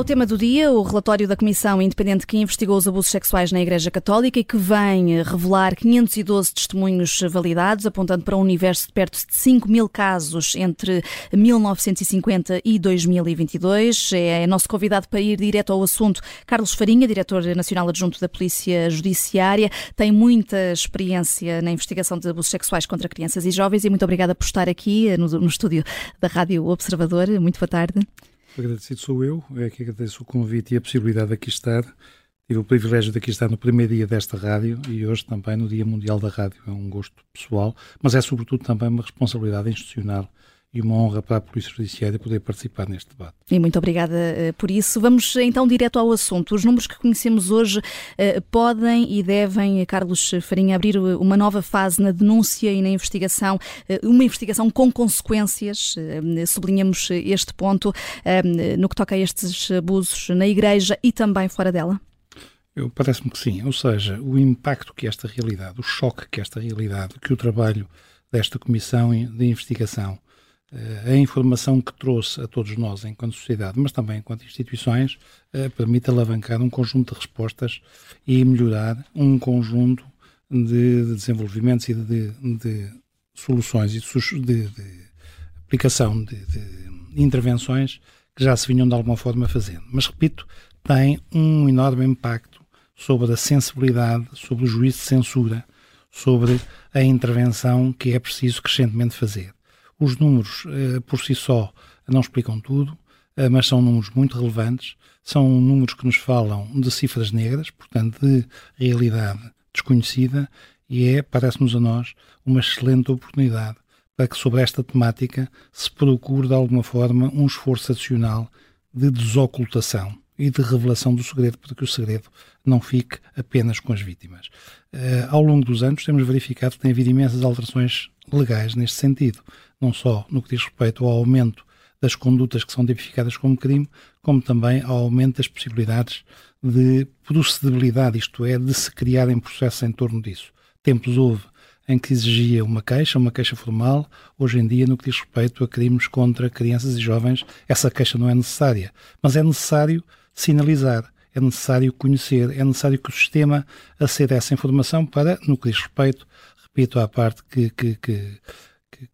o tema do dia, o relatório da Comissão Independente que investigou os abusos sexuais na Igreja Católica e que vem revelar 512 testemunhos validados, apontando para um universo de perto de 5 mil casos entre 1950 e 2022. É nosso convidado para ir direto ao assunto Carlos Farinha, diretor nacional adjunto da Polícia Judiciária. Tem muita experiência na investigação de abusos sexuais contra crianças e jovens e muito obrigada por estar aqui no, no estúdio da Rádio Observador. Muito boa tarde. Agradecido sou eu, é que agradeço o convite e a possibilidade de aqui estar. Tive o privilégio de aqui estar no primeiro dia desta rádio e hoje também no Dia Mundial da Rádio. É um gosto pessoal, mas é sobretudo também uma responsabilidade institucional e uma honra para a Polícia Judiciária poder participar neste debate. E muito obrigada uh, por isso. Vamos então direto ao assunto. Os números que conhecemos hoje uh, podem e devem, Carlos Farinha, abrir uma nova fase na denúncia e na investigação, uma investigação com consequências. sublinhamos este ponto no que toca a estes abusos na Igreja e também fora dela. Parece-me que sim. Ou seja, o impacto que esta realidade, o choque que esta realidade, que o trabalho desta comissão de investigação a informação que trouxe a todos nós enquanto sociedade, mas também enquanto instituições, eh, permite alavancar um conjunto de respostas e melhorar um conjunto de, desenvolvimentos e de, de soluções e de, de aplicação de, intervenções que já se vinham de alguma forma fazendo. Mas, repito, tem um enorme impacto sobre a sensibilidade, sobre o juízo de censura, sobre a intervenção que é preciso crescentemente fazer. Os números eh, por si só não explicam tudo, eh, mas são números muito relevantes, são números que nos falam de cifras negras, portanto, de realidade desconhecida, e é, parece-nos a nós, uma excelente oportunidade para que sobre esta temática se procure, de alguma forma, um esforço adicional de desocultação e de revelação do segredo, para que o segredo não fique apenas com as vítimas. Uh, ao longo dos anos, temos verificado que tem havido imensas alterações legais neste sentido não só no que diz respeito ao aumento das condutas que são tipificadas como crime, como também ao aumento das possibilidades de procedibilidade, isto é, de se criarem processos em torno disso. Tempos houve em que exigia uma queixa, uma queixa formal. Hoje em dia, no que diz respeito a crimes contra crianças e jovens, essa queixa não é necessária. Mas é necessário sinalizar, é necessário conhecer, é necessário que o sistema aceda essa informação para, no que diz respeito, repito, à parte que, que, que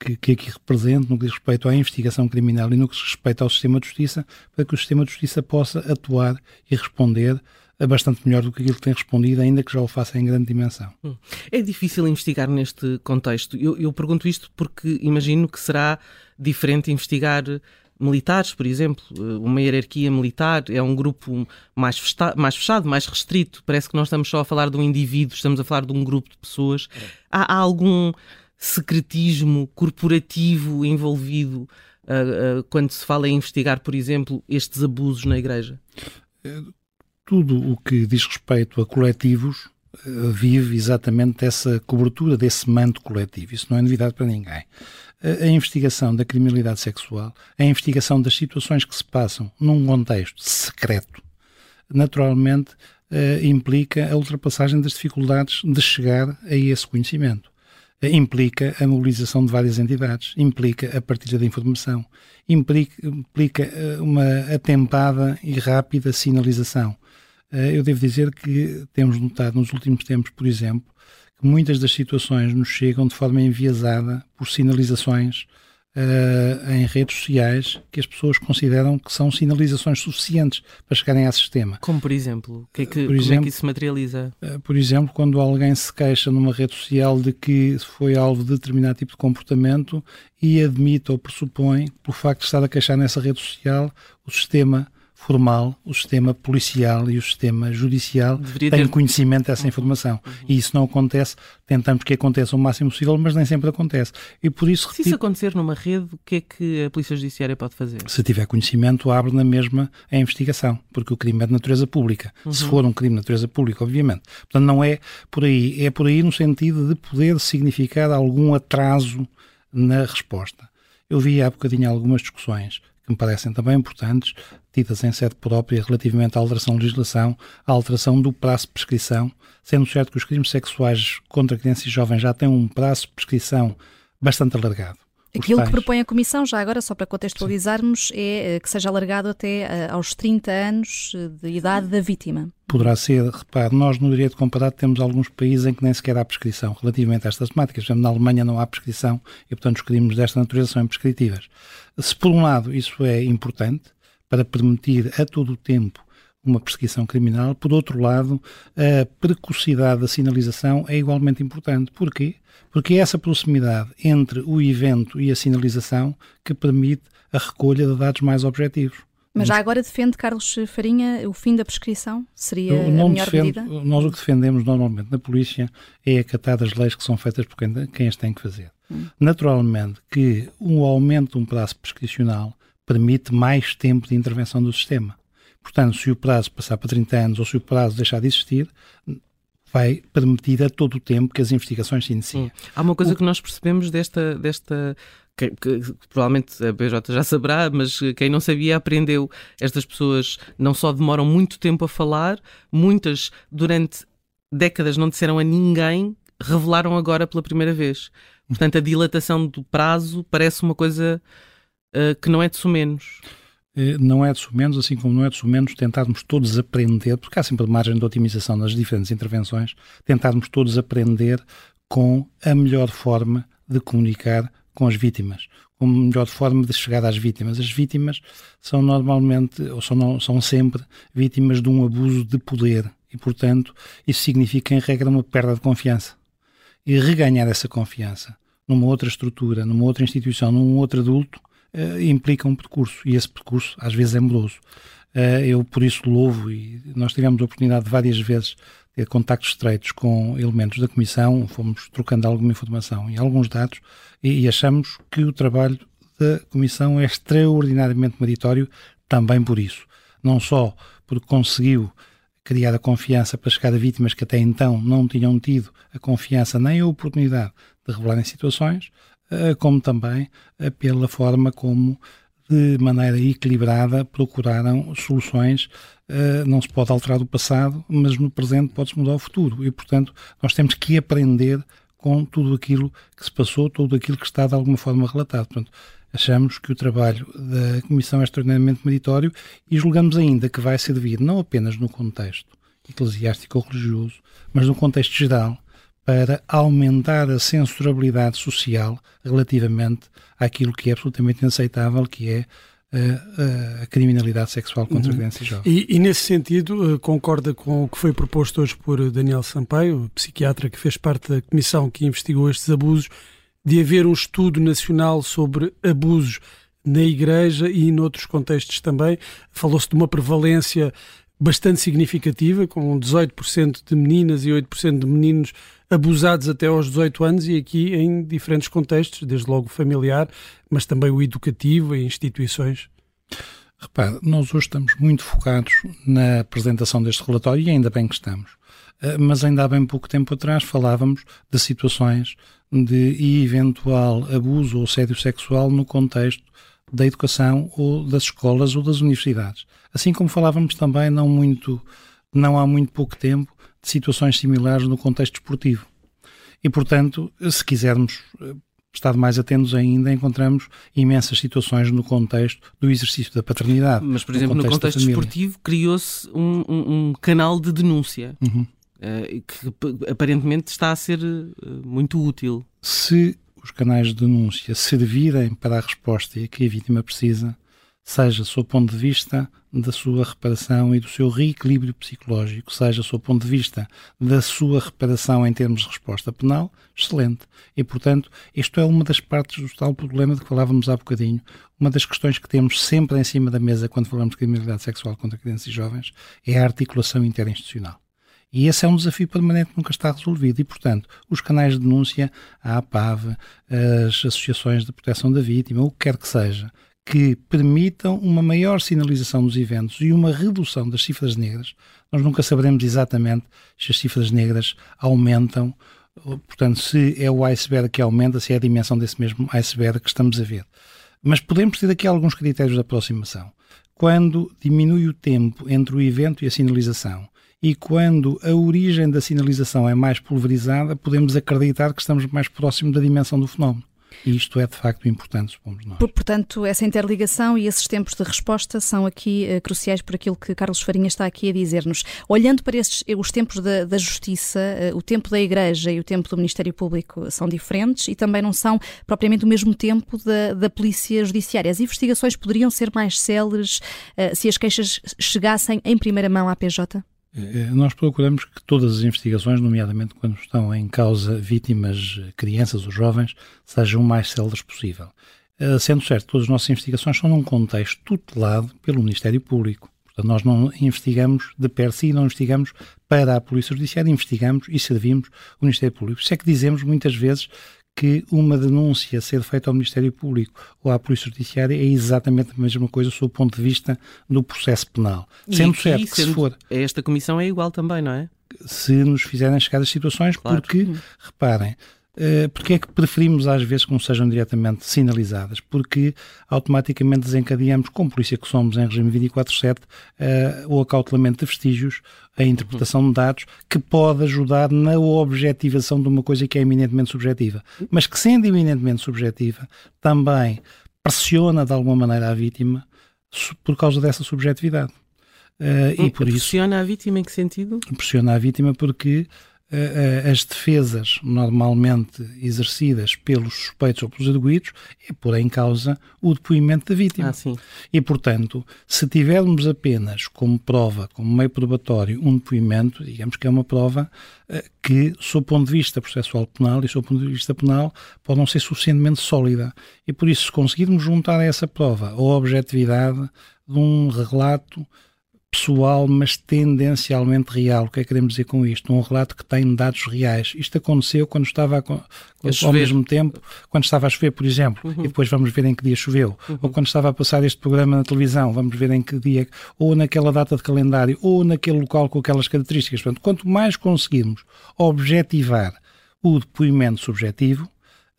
que, que aqui represento no que diz respeito à investigação criminal e no que diz respeito ao sistema de justiça, para que o sistema de justiça possa atuar e responder bastante melhor do que aquilo que tem respondido, ainda que já o faça em grande dimensão. Hum. É difícil investigar neste contexto. Eu, eu pergunto isto porque imagino que será diferente investigar militares, por exemplo, uma hierarquia militar é um grupo mais, mais fechado, mais restrito. Parece que nós estamos só a falar de um indivíduo, estamos a falar de um grupo de pessoas. É. Há, há algum secretismo corporativo envolvido uh, uh, quando se fala em investigar, por exemplo, estes abusos na Igreja? Tudo o que diz respeito a coletivos uh, vive exatamente essa cobertura desse manto coletivo. Isso não é novidade para ninguém. A investigação da criminalidade sexual, a investigação das situações que se passam num contexto secreto, naturalmente implica a ultrapassagem das dificuldades de chegar a esse conhecimento implica a mobilização de várias entidades, implica a partilha de informação, implica, eh, uma atempada e rápida sinalização. Eh, eu devo dizer que temos notado nos últimos tempos, por exemplo, que muitas das situações nos chegam de forma enviesada por sinalizações uh, em redes sociais que as pessoas consideram que são sinalizações suficientes para chegarem ao sistema. Como por exemplo? Que é que, como exemplo, é que isso se materializa? Uh, por exemplo, quando alguém se queixa numa rede social de que foi alvo de determinado tipo de comportamento e admite ou pressupõe, por facto de estar a queixar nessa rede social, o sistema formal, o sistema policial e o sistema judicial Deveria têm ter... conhecimento dessa informação. Uhum. E isso não acontece, tentamos que aconteça o máximo possível, mas nem sempre acontece. E por isso, Se isso acontecer numa rede, o que é que a Polícia Judiciária pode fazer? Se tiver conhecimento, abre na mesma a investigação, porque o crime é de natureza pública. Uhum. Se for um crime de natureza pública, obviamente. Portanto, não é por aí. É por aí no sentido de poder significar algum atraso na resposta. Eu vi há bocadinho algumas discussões que me parecem também importantes, tidas em sede própria relativamente à alteração de legislação, à alteração do prazo de prescrição, sendo certo que os crimes sexuais contra crianças e jovens já têm um prazo de prescrição bastante alargado. Aquilo que propõe a Comissão, já agora, só para contextualizarmos, Sim. é que seja alargado até aos 30 anos de idade da vítima. Poderá ser, repare, nós no direito comparado temos alguns países em que nem sequer há prescrição relativamente a estas temáticas. Por exemplo, na Alemanha não há prescrição e, portanto, os crimes desta natureza são imprescritíveis. Se, por um lado, isso é importante para permitir a todo o tempo uma perseguição criminal. Por outro lado, a precocidade da sinalização é igualmente importante. Porquê? Porque é essa proximidade entre o evento e a sinalização que permite a recolha de dados mais objetivos. Mas já agora defende, Carlos Farinha, o fim da prescrição? Seria a melhor defendo, medida? Nós o que defendemos normalmente na polícia é acatar as leis que são feitas por quem, quem as tem que fazer. Hum. Naturalmente que um aumento de um prazo prescricional permite mais tempo de intervenção do sistema. Portanto, se o prazo passar para 30 anos ou se o prazo deixar de existir, vai permitir a todo o tempo que as investigações se iniciem. Hum. Há uma coisa o... que nós percebemos desta, desta que, que, provavelmente a BJ já saberá, mas quem não sabia aprendeu. Estas pessoas não só demoram muito tempo a falar, muitas durante décadas não disseram a ninguém, revelaram agora pela primeira vez. Portanto, a dilatação do prazo parece uma coisa uh, que não é de sumenos. Eh, não é de sumenos, assim como não é de sumenos tentarmos todos aprender, porque há sempre margem de otimização nas diferentes intervenções, tentarmos todos aprender com a melhor forma de comunicar com as vítimas, com a melhor forma de chegar às vítimas. As vítimas são normalmente, ou são, são sempre, vítimas de um abuso de poder e, portanto, isso significa, em regra, uma perda de confiança. E reganhar essa confiança numa outra estrutura, numa outra instituição, num outro adulto, uh, implica um percurso e esse percurso às vezes é moroso. Uh, eu por isso louvo e nós tivemos a oportunidade de várias vezes ter contactos estreitos com elementos da Comissão, fomos trocando alguma informação e alguns dados e, e achamos que o trabalho da Comissão é extraordinariamente meritório também por isso. Não só porque conseguiu criar a confiança para chegar a vítimas que até então não tinham tido a confiança nem a oportunidade de revelarem situações, eh, como também eh, pela forma como, de maneira equilibrada, procuraram soluções. Eh, não se pode alterar o passado, mas no presente pode-se mudar o futuro. E, portanto, nós temos que aprender com tudo aquilo que se passou, tudo aquilo que está de alguma forma relatado. Portanto, achamos que o trabalho da Comissão é extraordinariamente meritório e julgamos ainda que vai servir não apenas no contexto eclesiástico ou religioso, mas no contexto geral para aumentar a censurabilidade social relativamente àquilo que é absolutamente inaceitável, que é a, eh, eh, a criminalidade sexual contra uhum. crianças e jovens. E, e, nesse sentido, eh, concorda com o que foi proposto hoje por Daniel Sampaio, psiquiatra que fez parte da comissão que investigou estes abusos, de haver um estudo nacional sobre abusos na Igreja e noutros contextos também. Falou-se de uma prevalência bastante significativa, com 18% de meninas e 8% de meninos abusados até aos 18 anos e aqui em diferentes contextos, desde logo familiar, mas também o educativo e instituições. Repare, nós hoje estamos muito focados na apresentação deste relatório e ainda bem que estamos. Eh, mas ainda há bem pouco tempo atrás falávamos de situações de eventual abuso ou assédio sexual no contexto da educação ou das escolas ou das universidades. Assim como falávamos também não muito, não há muito pouco tempo, de situações similares no contexto esportivo. E, portanto, se quisermos eh, estar mais atentos ainda, encontramos imensas situações no contexto do exercício da paternidade. Mas, por exemplo, no contexto, no contexto esportivo, criou-se um, um, um, canal de denúncia uhum. uh, que aparentemente está a ser uh, muito útil. Se os canais de denúncia servirem para a resposta que a vítima precisa, seja sob o ponto de vista da sua reparação e do seu reequilíbrio psicológico, seja sob o ponto de vista da sua reparação em termos de resposta penal, excelente. E, portanto, isto é uma das partes do tal problema de que falávamos há bocadinho, uma das questões que temos sempre em cima da mesa quando falamos de criminalidade sexual contra crianças e jovens é a articulação interinstitucional. E esse é um desafio permanente que nunca está resolvido. E, portanto, os canais de denúncia, a APAV, as associações de proteção da vítima, o que quer que seja, que permitam uma maior sinalização dos eventos e uma redução das cifras negras. Nós nunca saberemos exatamente se as cifras negras aumentam, portanto, se é o iceberg que aumenta, se é a dimensão desse mesmo iceberg que estamos a ver. Mas podemos ter aqui alguns critérios de aproximação. Quando diminui o tempo entre o evento e a sinalização, e quando a origem da sinalização é mais pulverizada, podemos acreditar que estamos mais próximo da dimensão do fenómeno. E isto é de facto importante, supomos nós. Portanto, essa interligação e esses tempos de resposta são aqui uh, cruciais por aquilo que Carlos Farinha está aqui a dizer-nos. Olhando para estes, os tempos da, da Justiça, uh, o tempo da Igreja e o tempo do Ministério Público são diferentes e também não são propriamente o mesmo tempo da, da Polícia Judiciária. As investigações poderiam ser mais céleres uh, se as queixas chegassem em primeira mão à PJ? Eh, nós procuramos que todas as investigações, nomeadamente quando estão em causa vítimas, crianças ou jovens, sejam o mais céleres possível. Eh, sendo certo, todas as nossas investigações são num contexto tutelado pelo Ministério Público. Portanto, nós não investigamos de per si, não investigamos para a Polícia Judiciária, investigamos e servimos o Ministério Público. Isso é que dizemos muitas vezes que uma denúncia ser feita ao Ministério Público ou à Polícia Judiciária é exatamente a mesma coisa sob o ponto de vista do processo penal. E sendo aqui, certo que sendo se for... Esta comissão é igual também, não é? Se nos fizerem chegar as situações, claro. porque, reparem, eh, porque é que preferimos às vezes que não sejam diretamente sinalizadas? Porque automaticamente desencadeamos, como polícia que somos em regime 24-7, uh, o acautelamento de vestígios, a interpretação de dados, que pode ajudar na objetivação de uma coisa que é eminentemente subjetiva. Mas que, sendo eminentemente subjetiva, também pressiona de alguma maneira a vítima por causa dessa subjetividade. Uh, e por pressiona isso, a vítima em que sentido? Pressiona a vítima porque eh, eh, as defesas normalmente exercidas pelos suspeitos ou pelos arguídos é pôr em causa o depoimento da vítima. Ah, e, portanto, se tivermos apenas como prova, como meio probatório, um depoimento, digamos que é uma prova uh, que, sob o ponto de vista processual penal e sob o ponto de vista penal, pode não ser suficientemente sólida. E, por isso, se conseguirmos juntar a essa prova a objetividade de um relato pessoal, mas tendencialmente real. O que é que queremos dizer com isto? Um relato que tem dados reais. Isto aconteceu quando estava a, ao mesmo tempo, quando estava a chover, por exemplo, uhum. e depois vamos ver em que dia choveu, uhum. ou quando estava a passar este programa na televisão, vamos ver em que dia, ou naquela data de calendário, ou naquele local com aquelas características. Portanto, quanto mais conseguirmos objetivar o depoimento subjetivo,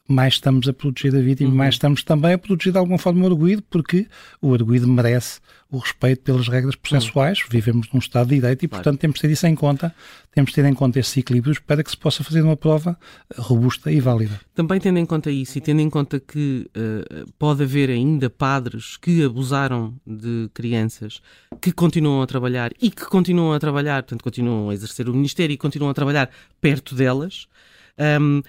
mais estamos a proteger a vítima, uhum. mais estamos também a proteger de alguma forma o arguído, porque o arguído merece o respeito pelas regras processuais, uhum. vivemos num Estado de Direito e, portanto, temos de ter isso em conta, temos de ter em conta esses equilíbrios para que se possa fazer uma prova robusta e válida. Também tendo em conta isso e tendo em conta que uh, pode haver ainda padres que abusaram de crianças, que continuam a trabalhar e que continuam a trabalhar, portanto, continuam a exercer o Ministério e continuam a trabalhar perto delas, um,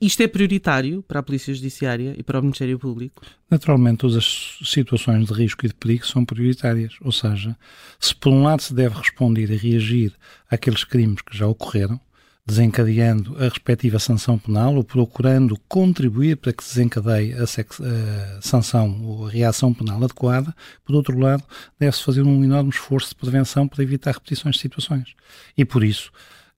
isto é prioritário para a Polícia Judiciária e para o Ministério Público? Naturalmente, todas as situações de risco e de perigo são prioritárias. Ou seja, se por um lado se deve responder e reagir àqueles crimes que já ocorreram, desencadeando a respectiva sanção penal ou procurando contribuir para que se desencadeie a, a, sanção ou a reação penal adequada, por outro lado, deve-se fazer um enorme esforço de prevenção para evitar repetições de situações. E por isso,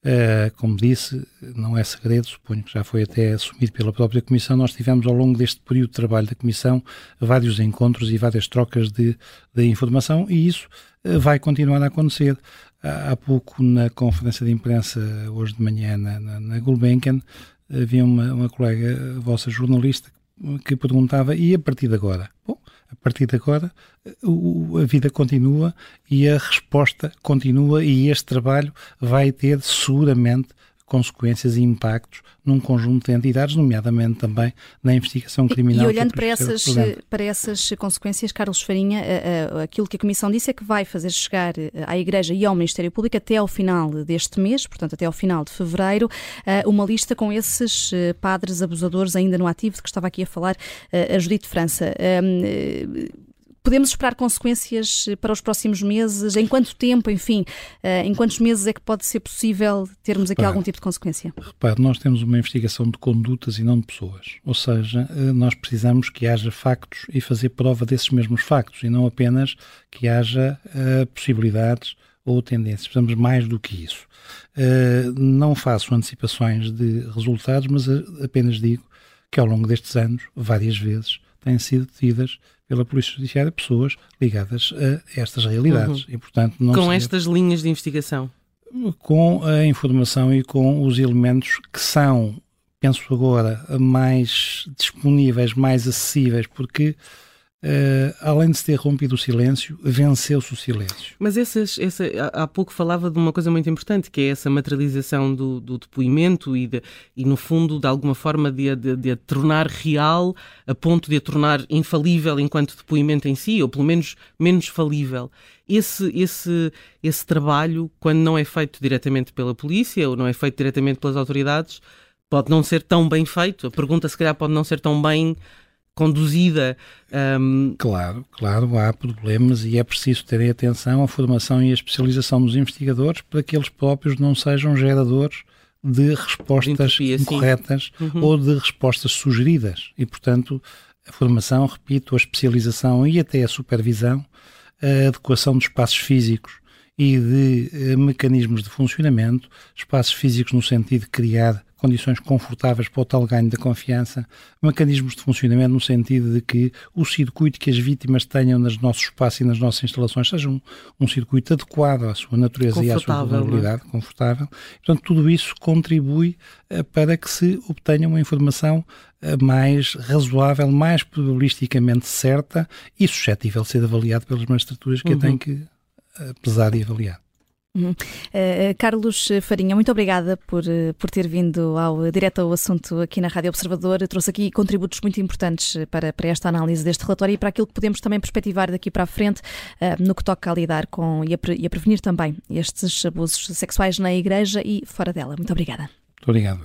Uh, como disse, não é segredo, suponho que já foi até assumido pela própria Comissão. Nós tivemos ao longo deste período de trabalho da Comissão vários encontros e várias trocas de, de informação e isso uh, vai continuar a acontecer. Há, há, pouco, na conferência de imprensa, hoje de manhã, na, na, na Gulbenkian, havia uma, uma colega vossa jornalista que perguntava: e a partir de agora? Bom, a partir de agora a vida continua e a resposta continua e este trabalho vai ter seguramente consequências e impactos num conjunto de entidades, nomeadamente também na investigação criminal. E, e olhando para essas, para essas consequências, Carlos Farinha, aquilo que a Comissão disse é que vai fazer chegar eh, à Igreja e ao Ministério Público até ao final deste mês, portanto até ao final de fevereiro, eh, uma lista com esses eh, padres abusadores ainda no ativo, de que estava aqui a falar a Judite França podemos esperar consequências eh, para os próximos meses? Em quanto tempo, enfim, eh, em quantos meses é que pode ser possível termos aqui repare, algum tipo de consequência? Repare, nós temos uma investigação de condutas e não de pessoas. Ou seja, eh, nós precisamos que haja factos e fazer prova desses mesmos factos e não apenas que haja uh, possibilidades ou tendências. Precisamos mais do que isso. Uh, não faço antecipações de resultados, mas apenas digo que ao longo destes anos, várias vezes, têm sido detidas pela Polícia Judiciária pessoas ligadas a estas realidades. Uhum. E, portanto, não com estas linhas de investigação? Com a informação e com os elementos que são, penso agora, mais disponíveis, mais acessíveis, porque Uh, além de se ter rompido o silêncio, venceu-se o silêncio. Mas essas, essa, há pouco falava de uma coisa muito importante, que é essa materialização do, do depoimento e, de, e, no fundo, de alguma forma, de, de, de, a tornar real a ponto de a tornar infalível enquanto depoimento em si, ou pelo menos menos falível. Esse, esse, esse trabalho, quando não é feito diretamente pela polícia ou não é feito diretamente pelas autoridades, pode não ser tão bem feito. A pergunta, se calhar, pode não ser tão bem conduzida. Um... Claro, claro, há problemas e é preciso terem atenção à formação e à especialização dos investigadores para que eles próprios não sejam geradores de respostas de incorretas uhum. ou de respostas sugeridas. E, portanto, a formação, repito, a especialização e até a supervisão, a adequação dos espaços físicos e de uh, mecanismos de funcionamento, espaços físicos no sentido de criar condições confortáveis para o tal ganho da confiança, mecanismos de funcionamento no sentido de que o circuito que as vítimas tenham nos nossos espaços e nas nossas instalações seja um, um circuito adequado à sua natureza e à sua é? vulnerabilidade, é? confortável. Portanto, tudo isso contribui uh, para que se obtenha uma informação uh, mais razoável, mais probabilisticamente certa e suscetível de ser avaliada pelas magistraturas que uhum. a têm que uh, pesar e avaliar. Uhum. Uh, Carlos Farinha, muito obrigada por, uh, por ter vindo ao, direto ao assunto aqui na Rádio Observador. Trouxe aqui contributos muito importantes para, para esta análise deste relatório e para aquilo que podemos também perspectivar daqui para a frente uh, no que toca a lidar com e a, e a prevenir também estes abusos sexuais na Igreja e fora dela. Muito obrigada. Muito obrigado.